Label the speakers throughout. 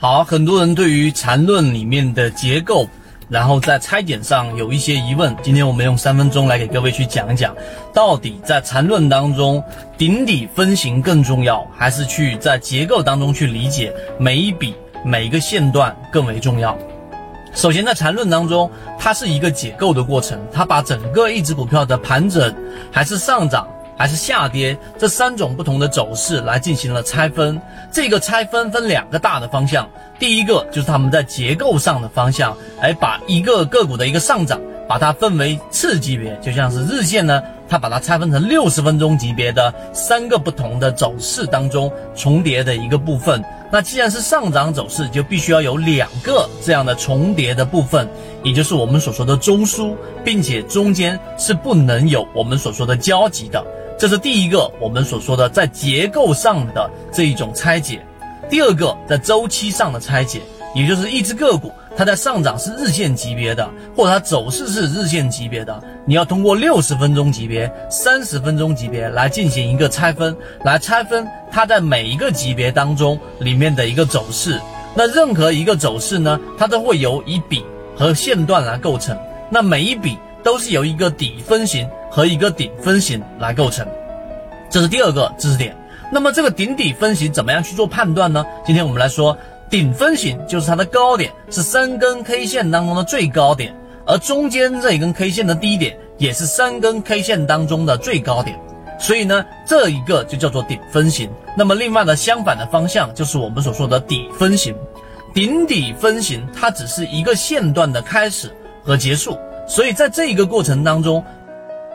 Speaker 1: 好，很多人对于缠论里面的结构，然后在拆解上有一些疑问。今天我们用三分钟来给各位去讲一讲，到底在缠论当中，顶底分型更重要，还是去在结构当中去理解每一笔每一个线段更为重要？首先，在缠论当中，它是一个解构的过程，它把整个一只股票的盘整还是上涨。还是下跌这三种不同的走势来进行了拆分。这个拆分分两个大的方向，第一个就是他们在结构上的方向，来把一个个股的一个上涨，把它分为次级别，就像是日线呢，它把它拆分成六十分钟级别的三个不同的走势当中重叠的一个部分。那既然是上涨走势，就必须要有两个这样的重叠的部分，也就是我们所说的中枢，并且中间是不能有我们所说的交集的。这是第一个我们所说的在结构上的这一种拆解，第二个在周期上的拆解，也就是一只个股它在上涨是日线级别的，或者它走势是日线级别的，你要通过六十分钟级别、三十分钟级别来进行一个拆分，来拆分它在每一个级别当中里面的一个走势。那任何一个走势呢，它都会由一笔和线段来构成，那每一笔都是由一个底分型。和一个顶分型来构成，这是第二个知识点。那么这个顶底分型怎么样去做判断呢？今天我们来说，顶分型就是它的高点是三根 K 线当中的最高点，而中间这一根 K 线的低点也是三根 K 线当中的最高点。所以呢，这一个就叫做顶分型。那么另外的相反的方向就是我们所说的底分型。顶底分型它只是一个线段的开始和结束，所以在这一个过程当中。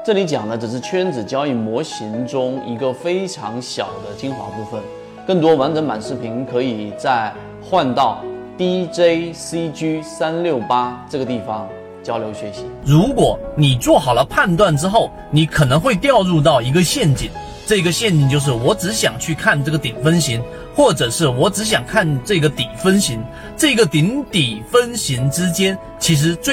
Speaker 2: 这里讲的只是圈子交易模型中一个非常小的精华部分，更多完整版视频可以在换到 DJCG 三六八这个地方交流学习。
Speaker 1: 如果你做好了判断之后，你可能会掉入到一个陷阱，这个陷阱就是我只想去看这个顶分型，或者是我只想看这个底分型，这个顶底分型之间其实最。